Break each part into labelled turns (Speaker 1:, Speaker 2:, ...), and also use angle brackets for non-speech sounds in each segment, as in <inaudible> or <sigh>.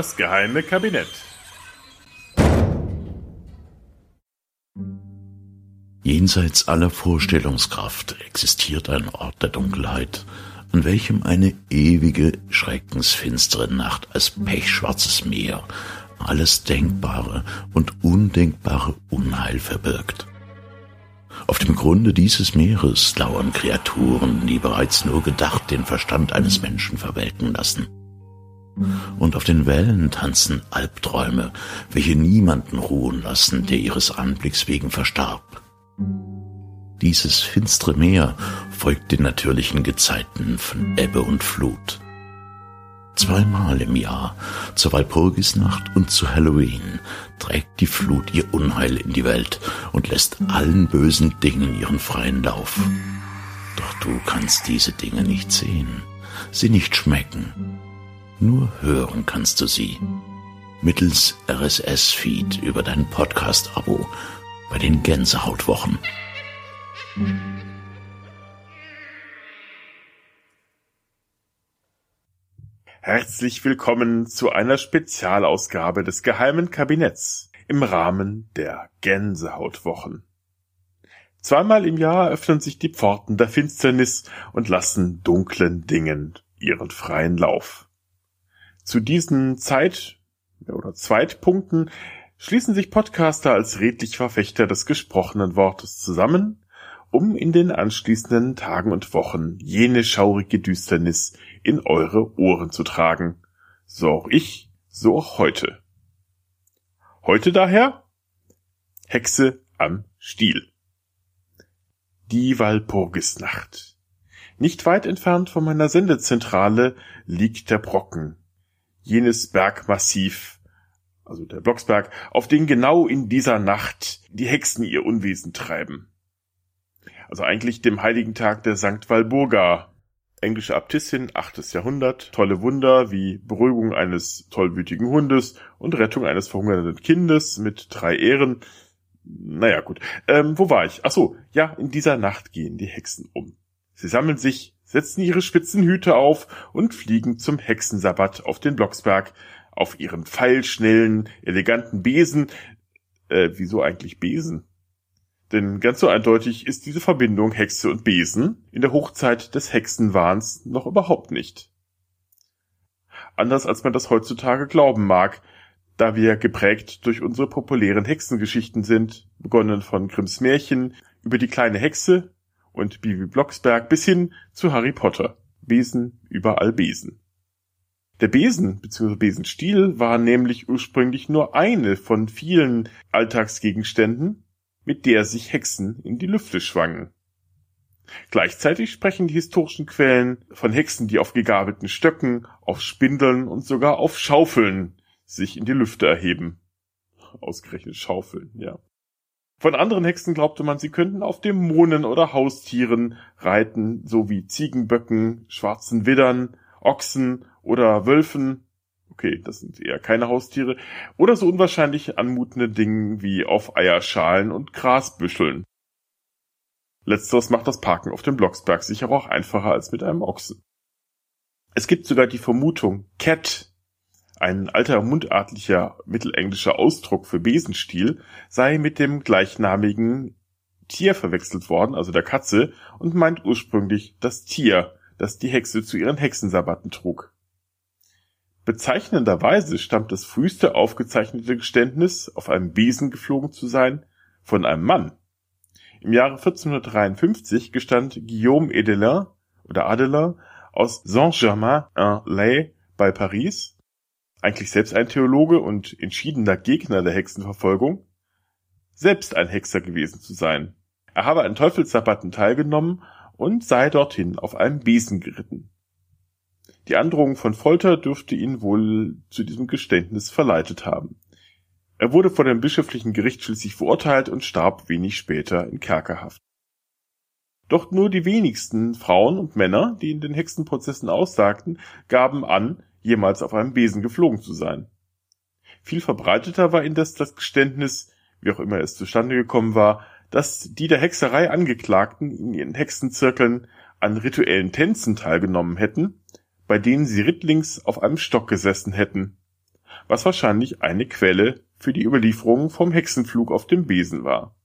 Speaker 1: Das geheime Kabinett.
Speaker 2: Jenseits aller Vorstellungskraft existiert ein Ort der Dunkelheit, an welchem eine ewige, schreckensfinstere Nacht als pechschwarzes Meer alles Denkbare und Undenkbare Unheil verbirgt. Auf dem Grunde dieses Meeres lauern Kreaturen, die bereits nur gedacht den Verstand eines Menschen verwelken lassen. Und auf den Wellen tanzen Albträume, welche niemanden ruhen lassen, der ihres Anblicks wegen verstarb. Dieses finstere Meer folgt den natürlichen Gezeiten von Ebbe und Flut. Zweimal im Jahr, zur Walpurgisnacht und zu Halloween, trägt die Flut ihr Unheil in die Welt und lässt allen bösen Dingen ihren freien Lauf. Doch du kannst diese Dinge nicht sehen, sie nicht schmecken. Nur hören kannst du sie. Mittels RSS-Feed über dein Podcast-Abo bei den Gänsehautwochen.
Speaker 1: Herzlich willkommen zu einer Spezialausgabe des Geheimen Kabinetts im Rahmen der Gänsehautwochen. Zweimal im Jahr öffnen sich die Pforten der Finsternis und lassen dunklen Dingen ihren freien Lauf. Zu diesen Zeit- oder Zweitpunkten schließen sich Podcaster als redlich Verfechter des gesprochenen Wortes zusammen um in den anschließenden Tagen und Wochen jene schaurige Düsternis in eure Ohren zu tragen. So auch ich, so auch heute. Heute daher Hexe am Stiel. Die Walpurgisnacht. Nicht weit entfernt von meiner Sendezentrale liegt der Brocken, jenes Bergmassiv, also der Blocksberg, auf den genau in dieser Nacht die Hexen ihr Unwesen treiben also eigentlich dem heiligen Tag der Sankt Walburga. Englische Abtissin, 8. Jahrhundert, tolle Wunder wie Beruhigung eines tollwütigen Hundes und Rettung eines verhungernden Kindes mit drei Ehren. Naja, gut. Ähm, wo war ich? Ach so, ja, in dieser Nacht gehen die Hexen um. Sie sammeln sich, setzen ihre spitzen Hüte auf und fliegen zum Hexensabbat auf den Blocksberg auf ihren pfeilschnellen, eleganten Besen. Äh, wieso eigentlich Besen? Denn ganz so eindeutig ist diese Verbindung Hexe und Besen in der Hochzeit des Hexenwahns noch überhaupt nicht. Anders als man das heutzutage glauben mag, da wir geprägt durch unsere populären Hexengeschichten sind, begonnen von Grimms Märchen über die kleine Hexe und Bibi Blocksberg bis hin zu Harry Potter. Besen, überall Besen. Der Besen bzw. Besenstiel war nämlich ursprünglich nur eine von vielen Alltagsgegenständen, mit der sich Hexen in die Lüfte schwangen. Gleichzeitig sprechen die historischen Quellen von Hexen, die auf gegabelten Stöcken, auf Spindeln und sogar auf Schaufeln sich in die Lüfte erheben. Ausgerechnet Schaufeln, ja. Von anderen Hexen glaubte man, sie könnten auf Dämonen oder Haustieren reiten, so wie Ziegenböcken, schwarzen Widdern, Ochsen oder Wölfen Okay, das sind eher keine Haustiere. Oder so unwahrscheinlich anmutende Dinge wie auf Eierschalen und Grasbüscheln. Letzteres macht das Parken auf dem Blocksberg sicher auch einfacher als mit einem Ochsen. Es gibt sogar die Vermutung, Cat, ein alter mundartlicher mittelenglischer Ausdruck für Besenstiel, sei mit dem gleichnamigen Tier verwechselt worden, also der Katze, und meint ursprünglich das Tier, das die Hexe zu ihren Hexensabbaten trug. Bezeichnenderweise stammt das früheste aufgezeichnete Geständnis, auf einem Besen geflogen zu sein, von einem Mann. Im Jahre 1453 gestand Guillaume Edelin oder Adelin aus Saint-Germain-en-Laye bei Paris, eigentlich selbst ein Theologe und entschiedener Gegner der Hexenverfolgung, selbst ein Hexer gewesen zu sein. Er habe an Teufelssabbaten teilgenommen und sei dorthin auf einem Besen geritten. Die Androhung von Folter dürfte ihn wohl zu diesem Geständnis verleitet haben. Er wurde vor dem bischöflichen Gericht schließlich verurteilt und starb wenig später in Kerkerhaft. Doch nur die wenigsten Frauen und Männer, die in den Hexenprozessen aussagten, gaben an, jemals auf einem Besen geflogen zu sein. Viel verbreiteter war indes das Geständnis, wie auch immer es zustande gekommen war, dass die der Hexerei Angeklagten in ihren Hexenzirkeln an rituellen Tänzen teilgenommen hätten, bei denen sie rittlings auf einem Stock gesessen hätten. was wahrscheinlich eine Quelle für die Überlieferung vom Hexenflug auf dem Besen war.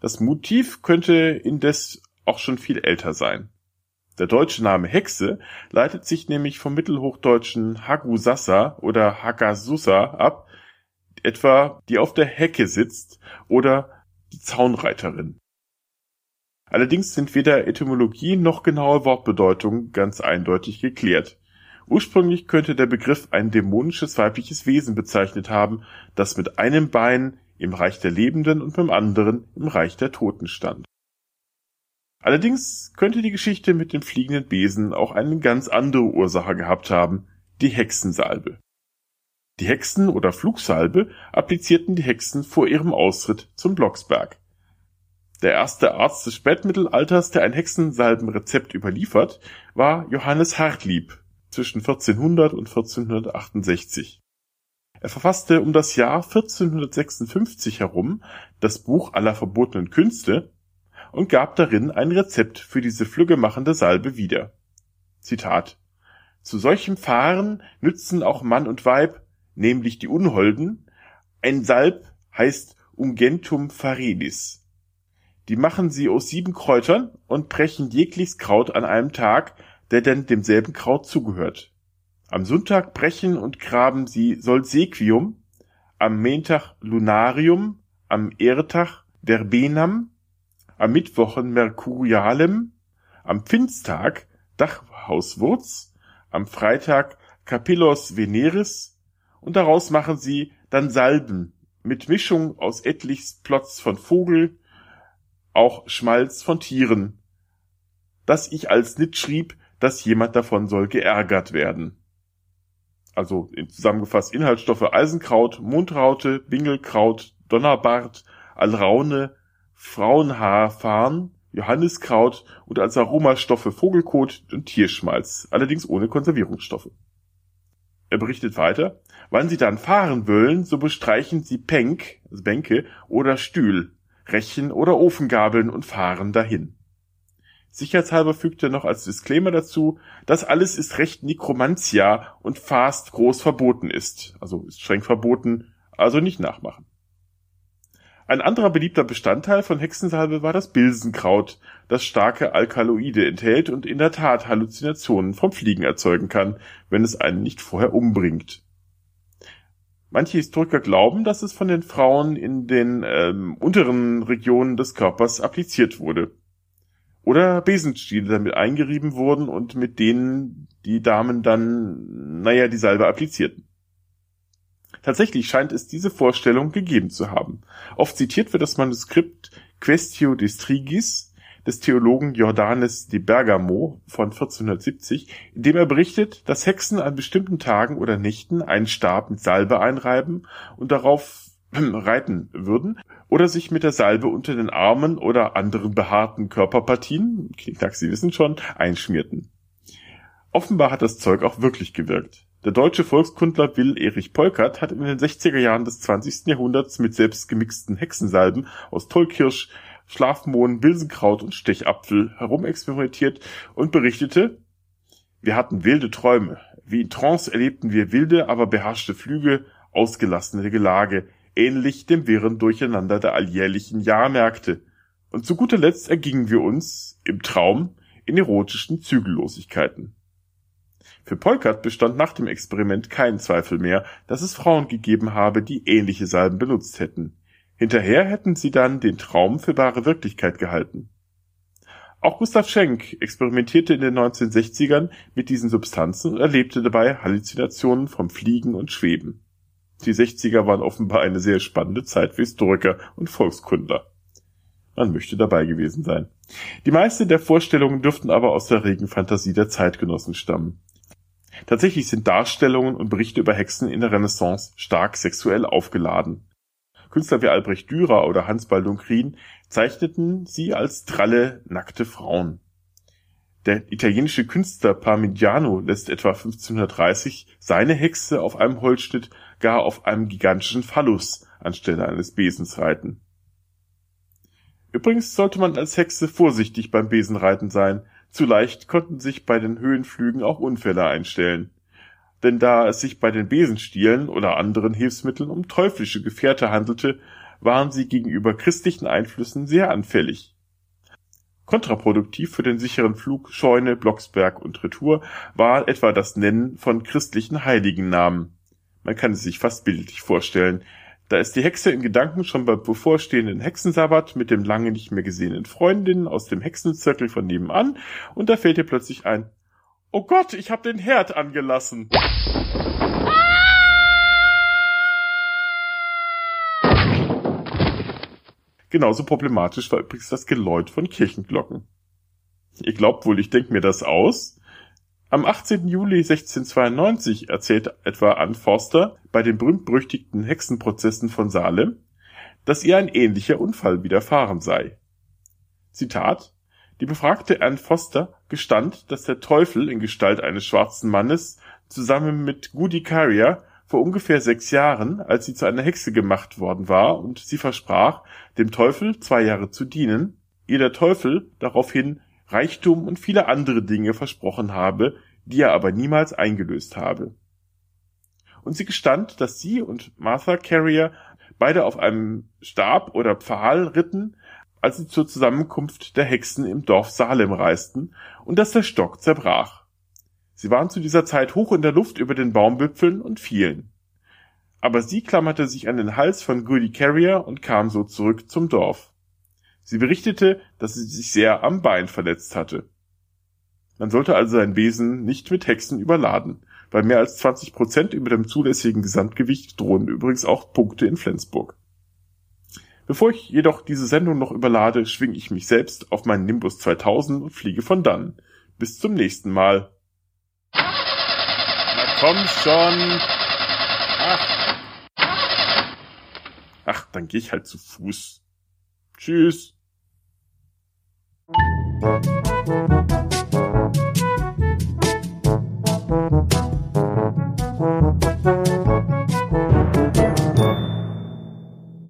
Speaker 1: Das Motiv könnte indes auch schon viel älter sein. Der deutsche Name Hexe leitet sich nämlich vom mittelhochdeutschen Hagusassa oder Hakasussa ab, etwa die auf der Hecke sitzt oder die Zaunreiterin. Allerdings sind weder Etymologie noch genaue Wortbedeutung ganz eindeutig geklärt. Ursprünglich könnte der Begriff ein dämonisches weibliches Wesen bezeichnet haben, das mit einem Bein im Reich der Lebenden und mit dem anderen im Reich der Toten stand. Allerdings könnte die Geschichte mit dem fliegenden Besen auch eine ganz andere Ursache gehabt haben, die Hexensalbe. Die Hexen oder Flugsalbe applizierten die Hexen vor ihrem Ausritt zum Blocksberg. Der erste Arzt des Spätmittelalters, der ein Hexensalbenrezept überliefert, war Johannes Hartlieb zwischen 1400 und 1468. Er verfasste um das Jahr 1456 herum das Buch aller verbotenen Künste und gab darin ein Rezept für diese flüggemachende Salbe wieder. Zitat Zu solchem Fahren nützen auch Mann und Weib, nämlich die Unholden, ein Salb heißt Ungentum faridis. Die machen sie aus sieben Kräutern und brechen jegliches Kraut an einem Tag, der denn demselben Kraut zugehört. Am Sonntag brechen und graben sie Solsequium, am Montag Lunarium, am Ehrtag Verbenam, am Mittwochen Mercurialem, am Pfingsttag Dachhauswurz, am Freitag Capillos Veneris und daraus machen sie dann Salben mit Mischung aus etlichs Plotz von Vogel, auch Schmalz von Tieren, dass ich als nit schrieb, dass jemand davon soll geärgert werden. Also zusammengefasst Inhaltsstoffe Eisenkraut, Mundraute, Bingelkraut, Donnerbart, Alraune, Frauenhaarfarn, Johanniskraut und als Aromastoffe Vogelkot und Tierschmalz, allerdings ohne Konservierungsstoffe. Er berichtet weiter, wann sie dann fahren wollen, so bestreichen sie Penk, also Bänke oder Stühl, Rechen oder Ofengabeln und fahren dahin. Sicherheitshalber fügt er noch als Disclaimer dazu, das alles ist recht Nekromantia und fast groß verboten ist. Also ist streng verboten, also nicht nachmachen. Ein anderer beliebter Bestandteil von Hexensalbe war das Bilsenkraut, das starke Alkaloide enthält und in der Tat Halluzinationen vom Fliegen erzeugen kann, wenn es einen nicht vorher umbringt. Manche Historiker glauben, dass es von den Frauen in den ähm, unteren Regionen des Körpers appliziert wurde oder Besenstiele damit eingerieben wurden und mit denen die Damen dann, naja, die Salbe applizierten. Tatsächlich scheint es diese Vorstellung gegeben zu haben. Oft zitiert wird das Manuskript Questio de Strigis des Theologen Jordanes de Bergamo von 1470, in dem er berichtet, dass Hexen an bestimmten Tagen oder Nächten einen Stab mit Salbe einreiben und darauf <clears throat> reiten würden oder sich mit der Salbe unter den Armen oder anderen behaarten Körperpartien, Knickknack, Sie wissen schon, einschmierten. Offenbar hat das Zeug auch wirklich gewirkt. Der deutsche Volkskundler Will Erich Polkert hat in den 60er Jahren des 20. Jahrhunderts mit selbst gemixten Hexensalben aus Tollkirsch, Schlafmohn, Bilsenkraut und Stechapfel herumexperimentiert und berichtete, wir hatten wilde Träume. Wie in Trance erlebten wir wilde, aber beherrschte Flüge, ausgelassene Gelage, ähnlich dem wirren Durcheinander der alljährlichen Jahrmärkte. Und zu guter Letzt ergingen wir uns, im Traum, in erotischen Zügellosigkeiten. Für Polkert bestand nach dem Experiment kein Zweifel mehr, dass es Frauen gegeben habe, die ähnliche Salben benutzt hätten. Hinterher hätten sie dann den Traum für wahre Wirklichkeit gehalten. Auch Gustav Schenk experimentierte in den 1960ern mit diesen Substanzen und erlebte dabei Halluzinationen vom Fliegen und Schweben. Die 60er waren offenbar eine sehr spannende Zeit für Historiker und Volkskundler. Man möchte dabei gewesen sein. Die meisten der Vorstellungen dürften aber aus der regen Fantasie der Zeitgenossen stammen. Tatsächlich sind Darstellungen und Berichte über Hexen in der Renaissance stark sexuell aufgeladen. Künstler wie Albrecht Dürer oder Hans Baldung Grien zeichneten sie als dralle, nackte Frauen. Der italienische Künstler Parmigiano lässt etwa 1530 seine Hexe auf einem Holzschnitt gar auf einem gigantischen Phallus anstelle eines Besens reiten. Übrigens sollte man als Hexe vorsichtig beim Besenreiten sein, zu leicht konnten sich bei den Höhenflügen auch Unfälle einstellen. denn da es sich bei den Besenstielen oder anderen Hilfsmitteln um teuflische Gefährte handelte, waren sie gegenüber christlichen Einflüssen sehr anfällig. Kontraproduktiv für den sicheren Flug Scheune, Blocksberg und Retour war etwa das Nennen von christlichen Heiligennamen. Man kann es sich fast bildlich vorstellen. Da ist die Hexe in Gedanken schon beim bevorstehenden Hexensabbat mit dem lange nicht mehr gesehenen Freundinnen aus dem Hexenzirkel von nebenan und da fällt ihr plötzlich ein, Oh Gott, ich hab den Herd angelassen. Genauso problematisch war übrigens das Geläut von Kirchenglocken. Ihr glaubt wohl, ich denk mir das aus? Am 18. Juli 1692 erzählte etwa Ann Forster bei den berühmt-berüchtigten Hexenprozessen von Salem, dass ihr ein ähnlicher Unfall widerfahren sei. Zitat Die befragte Ann Foster gestand, dass der Teufel in Gestalt eines schwarzen Mannes zusammen mit Goody Carrier vor ungefähr sechs Jahren, als sie zu einer Hexe gemacht worden war und sie versprach, dem Teufel zwei Jahre zu dienen, ihr der Teufel daraufhin Reichtum und viele andere Dinge versprochen habe, die er aber niemals eingelöst habe. Und sie gestand, dass sie und Martha Carrier beide auf einem Stab oder Pfahl ritten, als sie zur Zusammenkunft der Hexen im Dorf Salem reisten und dass der Stock zerbrach. Sie waren zu dieser Zeit hoch in der Luft über den Baumwipfeln und fielen. Aber sie klammerte sich an den Hals von Goody Carrier und kam so zurück zum Dorf. Sie berichtete, dass sie sich sehr am Bein verletzt hatte. Man sollte also sein Wesen nicht mit Hexen überladen. Bei mehr als 20 Prozent über dem zulässigen Gesamtgewicht drohen übrigens auch Punkte in Flensburg. Bevor ich jedoch diese Sendung noch überlade, schwinge ich mich selbst auf meinen Nimbus 2000 und fliege von dann. Bis zum nächsten Mal. Na komm schon. Ach. Ach, dann gehe ich halt zu Fuß. Tschüss. Thank you.